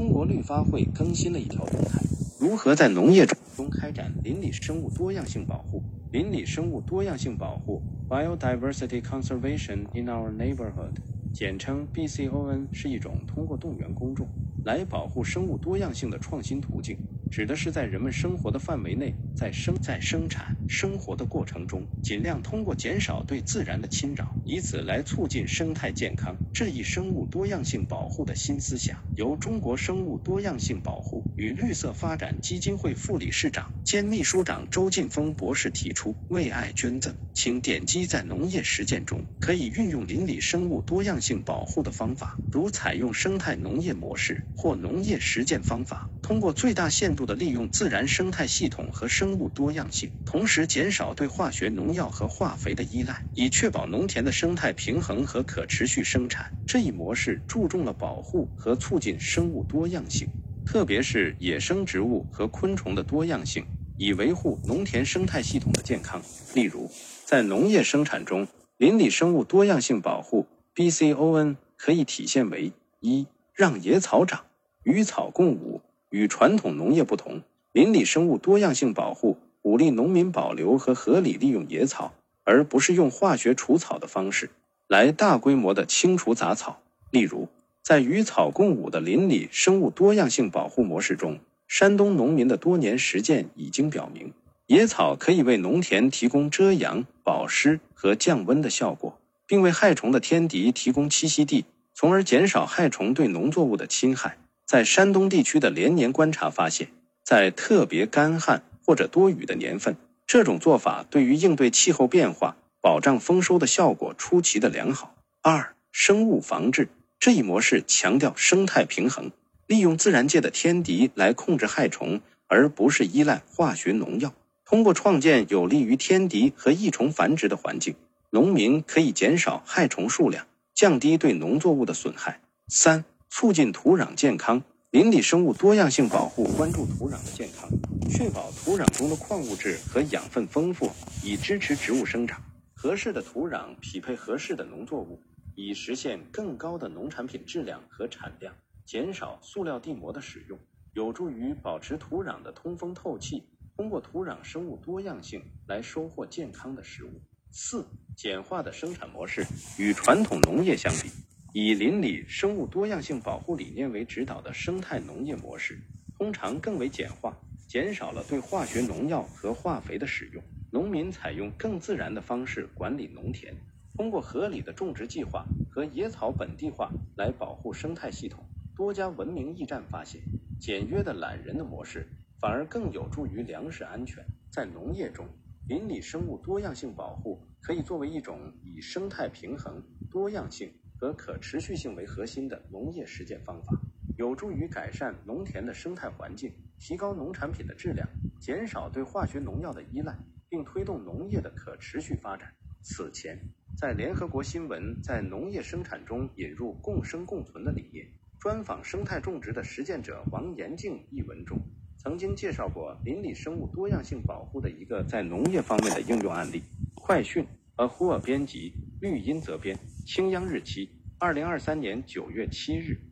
中国绿发会更新了一条动态：如何在农业中开展邻里生物多样性保护？邻里生物多样性保护 （Biodiversity Conservation in Our Neighborhood），简称 BCON，是一种通过动员公众来保护生物多样性的创新途径。指的是在人们生活的范围内，在生在生产生活的过程中，尽量通过减少对自然的侵扰，以此来促进生态健康。这一生物多样性保护的新思想，由中国生物多样性保护与绿色发展基金会副理事长兼秘书长周劲峰博士提出。为爱捐赠，请点击在农业实践中可以运用邻里生物多样性保护的方法，如采用生态农业模式或农业实践方法，通过最大限度。的利用自然生态系统和生物多样性，同时减少对化学农药和化肥的依赖，以确保农田的生态平衡和可持续生产。这一模式注重了保护和促进生物多样性，特别是野生植物和昆虫的多样性，以维护农田生态系统的健康。例如，在农业生产中，邻里生物多样性保护 （BCON） 可以体现为：一、让野草长，与草共舞。与传统农业不同，邻里生物多样性保护鼓励农民保留和合理利用野草，而不是用化学除草的方式来大规模的清除杂草。例如，在与草共舞的邻里生物多样性保护模式中，山东农民的多年实践已经表明，野草可以为农田提供遮阳、保湿和降温的效果，并为害虫的天敌提供栖息地，从而减少害虫对农作物的侵害。在山东地区的连年观察发现，在特别干旱或者多雨的年份，这种做法对于应对气候变化、保障丰收的效果出奇的良好。二、生物防治这一模式强调生态平衡，利用自然界的天敌来控制害虫，而不是依赖化学农药。通过创建有利于天敌和益虫繁殖的环境，农民可以减少害虫数量，降低对农作物的损害。三。促进土壤健康，林里生物多样性保护关注土壤的健康，确保土壤中的矿物质和养分丰富，以支持植物生长。合适的土壤匹配合适的农作物，以实现更高的农产品质量和产量。减少塑料地膜的使用，有助于保持土壤的通风透气。通过土壤生物多样性来收获健康的食物。四、简化的生产模式与传统农业相比。以邻里生物多样性保护理念为指导的生态农业模式，通常更为简化，减少了对化学农药和化肥的使用。农民采用更自然的方式管理农田，通过合理的种植计划和野草本地化来保护生态系统。多家文明驿站发现，简约的懒人的模式反而更有助于粮食安全。在农业中，邻里生物多样性保护可以作为一种以生态平衡、多样性。和可持续性为核心的农业实践方法，有助于改善农田的生态环境，提高农产品的质量，减少对化学农药的依赖，并推动农业的可持续发展。此前，在联合国新闻在农业生产中引入共生共存的理念专访生态种植的实践者王延静一文中，曾经介绍过邻里生物多样性保护的一个在农业方面的应用案例。快讯，A Who 编辑，绿茵责编。青央日期：二零二三年九月七日。